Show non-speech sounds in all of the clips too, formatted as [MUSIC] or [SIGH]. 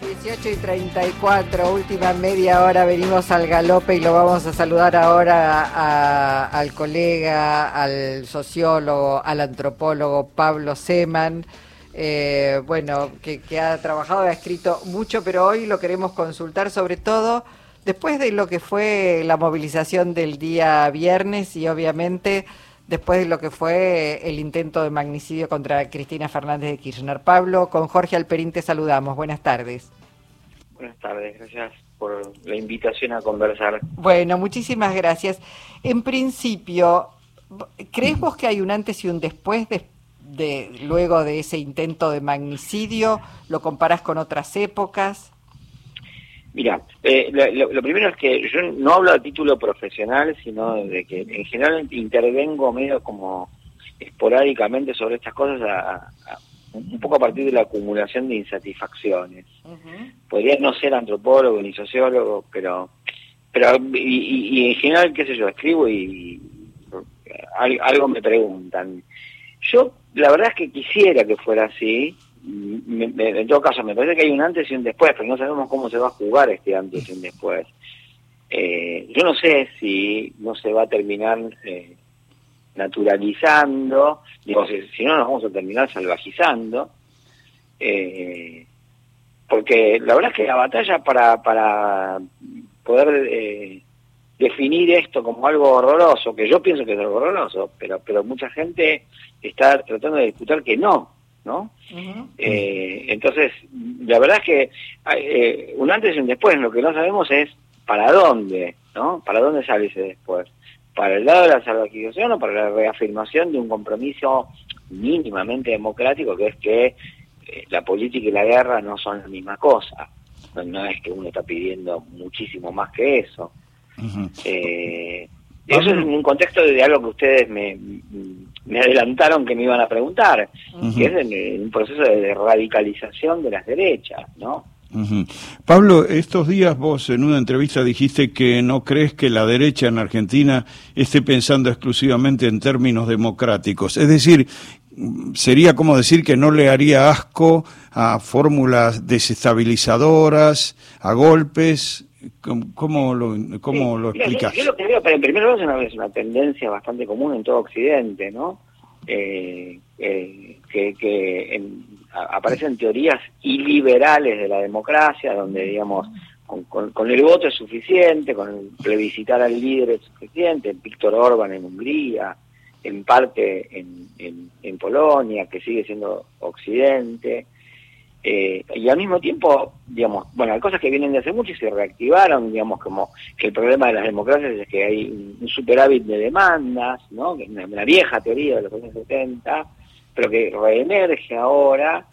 18 y 34, última media hora, venimos al galope y lo vamos a saludar ahora al colega, al sociólogo, al antropólogo Pablo Seman, eh, bueno, que, que, ha trabajado, ha escrito mucho, pero hoy lo queremos consultar sobre todo después de lo que fue la movilización del día viernes y obviamente después de lo que fue el intento de magnicidio contra Cristina Fernández de Kirchner. Pablo, con Jorge Alperín te saludamos. Buenas tardes. Buenas tardes, gracias por la invitación a conversar. Bueno, muchísimas gracias. En principio, ¿crees vos que hay un antes y un después de, luego de ese intento de magnicidio? ¿Lo comparas con otras épocas? Mira, eh, lo, primero es que yo no hablo a título profesional, sino de que en general intervengo medio como esporádicamente sobre estas cosas, un poco a partir de la acumulación de insatisfacciones. Podría no ser antropólogo ni sociólogo, pero pero y, en general, qué sé yo, escribo y, algo me preguntan. Yo, la verdad es que quisiera que fuera así, en todo caso, me parece que hay un antes y un después, pero no sabemos cómo se va a jugar este antes y un después. Eh, yo no sé si no se va a terminar eh, naturalizando, digo, si, no nos vamos a terminar salvajizando, eh, porque la verdad es que la batalla para, para poder definir esto como algo horroroso, que yo pienso que es algo horroroso, pero, pero mucha gente está tratando de disputar que no, ¿no? Eh, entonces, la verdad es que eh, un antes y un después, lo que no sabemos es para dónde, ¿no? ¿Para dónde sale ese después? ¿Para el lado de la salvaquización o para la reafirmación de un compromiso mínimamente democrático que es que eh, la política y la guerra no son la misma cosa? No, es que uno está pidiendo muchísimo más que eso. eso es un contexto de algo que ustedes me, me adelantaron que me iban a preguntar, que es un proceso de radicalización de las derechas, ¿no? Pablo, estos días vos en una entrevista dijiste que no crees que la derecha en Argentina esté pensando exclusivamente en términos democráticos. Es decir, sería como decir que no le haría asco a fórmulas desestabilizadoras, a golpes. ¿Cómo, lo, cómo lo explicas? Yo, lo que veo, pero en primer lugar es una, tendencia bastante común en todo Occidente, ¿no? Eh, eh, que, que aparecen teorías iliberales de la democracia, donde, digamos, con, el voto es suficiente, con el plebiscitar al líder es suficiente, Víctor Orban en Hungría, en parte en, en, en Polonia, que sigue siendo Occidente, eh, y al mismo tiempo, digamos, bueno, hay cosas que vienen de hace mucho y se reactivaron, digamos, como que el problema de las democracias es que hay un superávit de demandas, ¿no? Es una, vieja teoría de los años 70, pero que reemerge ahora,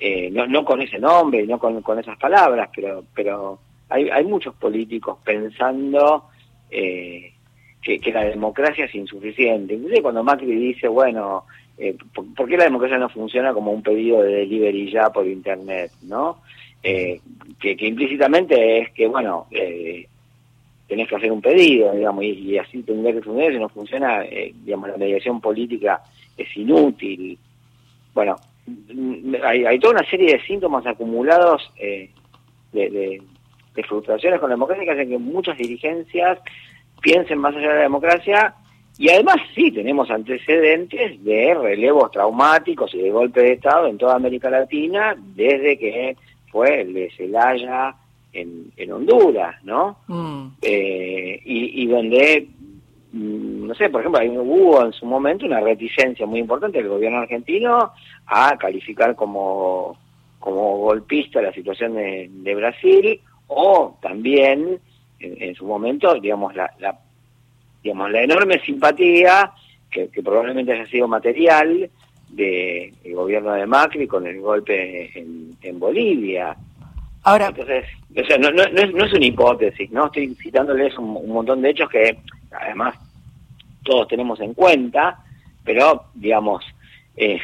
eh, no, no con ese nombre, no con, con esas palabras, pero, pero hay, hay muchos políticos pensando eh, que, la democracia es insuficiente. Inclusive cuando Macri dice, bueno, eh, ¿por, qué la democracia no funciona como un pedido de delivery ya por internet, no? Eh, que, implícitamente es que, bueno, eh, tenés que hacer un pedido, digamos, y, así tendría que funcionar, si no funciona, eh, digamos, la mediación política es inútil. Bueno, mm, hay, toda una serie de síntomas acumulados de, de, de frustraciones con la democracia que hacen que muchas dirigencias piensen más allá de la democracia y además sí tenemos antecedentes de relevos traumáticos y de golpes de Estado en toda América Latina desde que fue el de Celaya en, en Honduras, ¿no? Mm. Eh, y, donde, mm, no sé, por ejemplo, hubo en su momento una reticencia muy importante del gobierno argentino a calificar como, como golpista la situación de, Brasil o también en, su momento, digamos, la, la digamos, la enorme simpatía, que, probablemente haya sido material, del gobierno de Macri con el golpe en, Bolivia. Ahora, Entonces, o sea, no, no, no, es, una hipótesis, ¿no? Estoy citándoles un, montón de hechos que además todos tenemos en cuenta, pero, digamos, eh,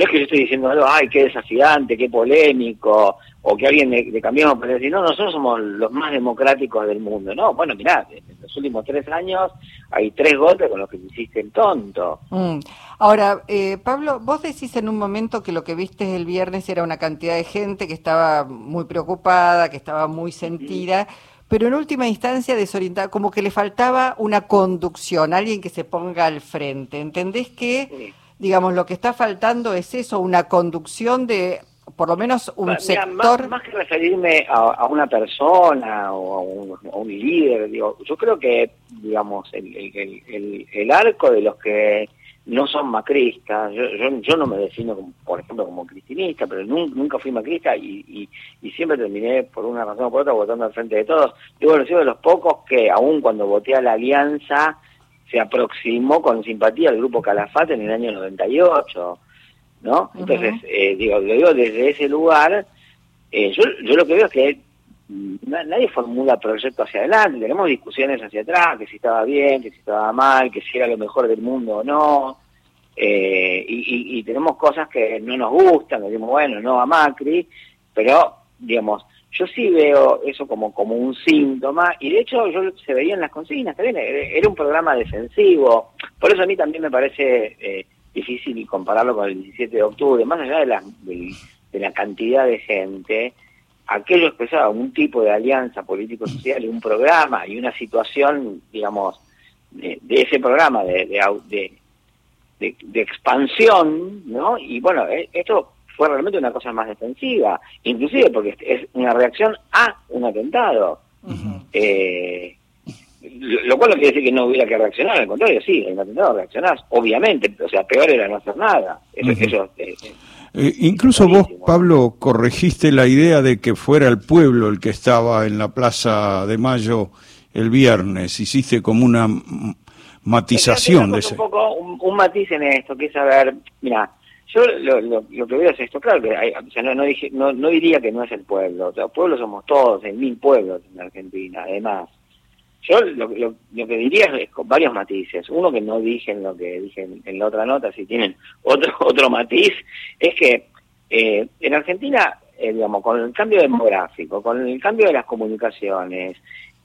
no es que yo estoy diciendo algo, ay, qué desafiante, qué polémico, o que alguien de, de Cambiemos puede decir, no, nosotros somos los más democráticos del mundo. No, bueno, mirá, los últimos tres años hay tres golpes con los que te hiciste el tonto. Mm. Ahora, eh, Pablo, vos decís en un momento que lo que viste el viernes era una cantidad de gente que estaba muy preocupada, que estaba muy sentida, pero en última instancia desorientada, como que le faltaba una conducción, alguien que se ponga al frente. ¿Entendés que, digamos, lo que está faltando es eso, una conducción de por lo menos un sector... Más, que referirme a, una persona o a un, líder, digo, yo creo que, digamos, el, el, arco de los que no son macristas, yo, yo, no me defino, como, por ejemplo, como cristinista, pero nunca, fui macrista y, y, siempre terminé, por una razón o por otra, votando al frente de todos. Digo, bueno, soy de los pocos que, aún cuando voté a la Alianza, se aproximó con simpatía al grupo Calafate en el año 98 ¿no? Entonces, eh, digo, lo digo desde ese lugar, eh, yo, yo lo que veo es que nadie formula proyectos hacia adelante, tenemos discusiones hacia atrás, que si estaba bien, que si estaba mal, que si era lo mejor del mundo o no, eh, y, tenemos cosas que no nos gustan, decimos, bueno, no a Macri, pero, digamos, yo sí veo eso como, como un síntoma, y de hecho yo se veía en las consignas, también era un programa defensivo, por eso a mí también me parece eh, difícil compararlo con el 17 de octubre, más allá de la, de, la cantidad de gente, aquello expresaba un tipo de alianza político-social y un programa y una situación, digamos, de, ese programa de, de, de, expansión, ¿no? Y bueno, e, esto fue realmente una cosa más defensiva, inclusive porque es una reacción a un atentado. eh, lo cual no quiere decir que no hubiera que reaccionar, al contrario, sí, en atentado reaccionás, obviamente, o sea, peor era no hacer nada. Eso, eh, eh, incluso vos, Pablo, corregiste la idea de que fuera el pueblo el que estaba en la Plaza de Mayo el viernes, hiciste como una matización de ese. Un poco un, matiz en esto, que es saber, mira, yo lo, lo, que veo es esto, claro que o sea, no, no, dije, no, no diría que no es el pueblo, o sea, pueblos somos todos, hay mil pueblos en Argentina, además yo lo, lo, que diría es con varios matices. Uno que no dije en lo que dije en, la otra nota, si tienen otro [LAUGHS] otro matiz, es que eh, en Argentina, eh, digamos, con el cambio demográfico, con el cambio de las comunicaciones,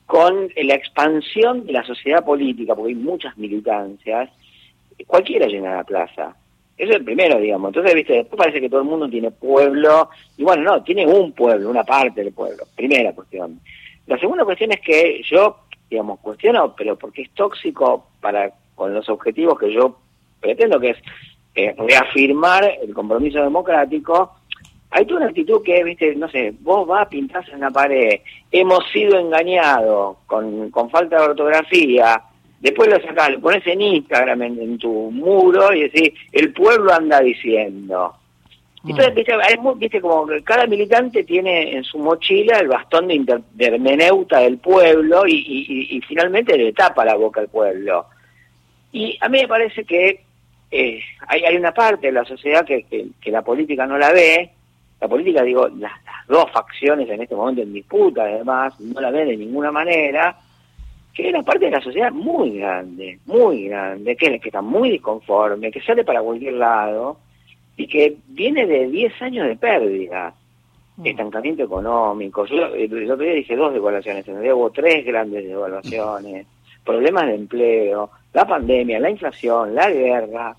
con la expansión de la sociedad política, porque hay muchas militancias, cualquiera llena la plaza. Eso es el primero, digamos. Entonces, viste, después parece que todo el mundo tiene pueblo, y bueno, no, tiene un pueblo, una parte del pueblo. Primera cuestión. La segunda cuestión es que yo digamos, cuestiono, pero porque es tóxico para con los objetivos que yo pretendo, que es reafirmar el compromiso democrático, hay toda una actitud que, viste, no sé, vos vas, pintás en la pared, hemos sido engañados con, con falta de ortografía, después lo sacás, lo pones en Instagram, en tu muro, y decís, el pueblo anda diciendo. Entonces, viste, como que cada militante tiene en su mochila el bastón de, hermeneuta del pueblo y, finalmente le tapa la boca al pueblo. Y a mí me parece que eh, hay, una parte de la sociedad que, la política no la ve. La política, digo, las, dos facciones en este momento en disputa, además, no la ven de ninguna manera, que una parte de la sociedad muy grande, muy grande, que, que está muy disconforme, que sale para cualquier lado y que viene de 10 años de pérdida, mm. estancamiento económico. Yo el otro día dije dos devaluaciones, hubo tres grandes devaluaciones, [LAUGHS] problemas de empleo, la pandemia, la inflación, la guerra,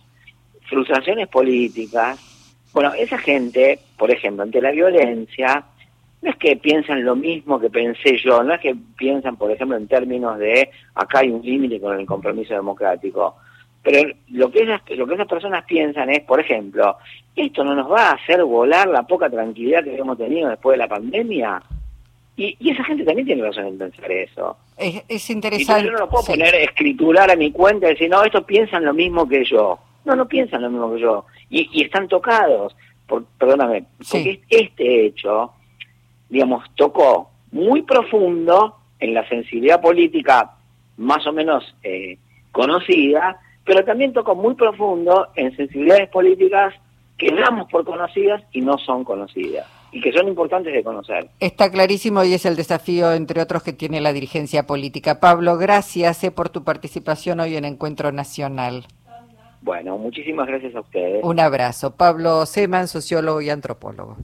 frustraciones políticas. Bueno, esa gente, por ejemplo, ante la violencia, no es que piensan lo mismo que pensé yo, no es que piensan, por ejemplo, en términos de acá hay un límite con el compromiso democrático. Pero lo que, esas, lo que esas personas piensan es, por ejemplo, ¿esto no nos va a hacer volar la poca tranquilidad que hemos tenido después de la pandemia? Y, esa gente también tiene razón en pensar eso. Es, interesante. Y yo no lo puedo poner, escriturar a mi cuenta y decir, no, estos piensan lo mismo que yo. No, no piensan lo mismo que yo. Y, están tocados. Por, perdóname, porque este hecho, digamos, tocó muy profundo en la sensibilidad política más o menos eh, conocida pero también toco muy profundo en sensibilidades políticas que damos por conocidas y no son conocidas y que son importantes de conocer. Está clarísimo y es el desafío, entre otros, que tiene la dirigencia política. Pablo, gracias eh, por tu participación hoy en Encuentro Nacional. Bueno, muchísimas gracias a ustedes. Un abrazo. Pablo Seman, sociólogo y antropólogo.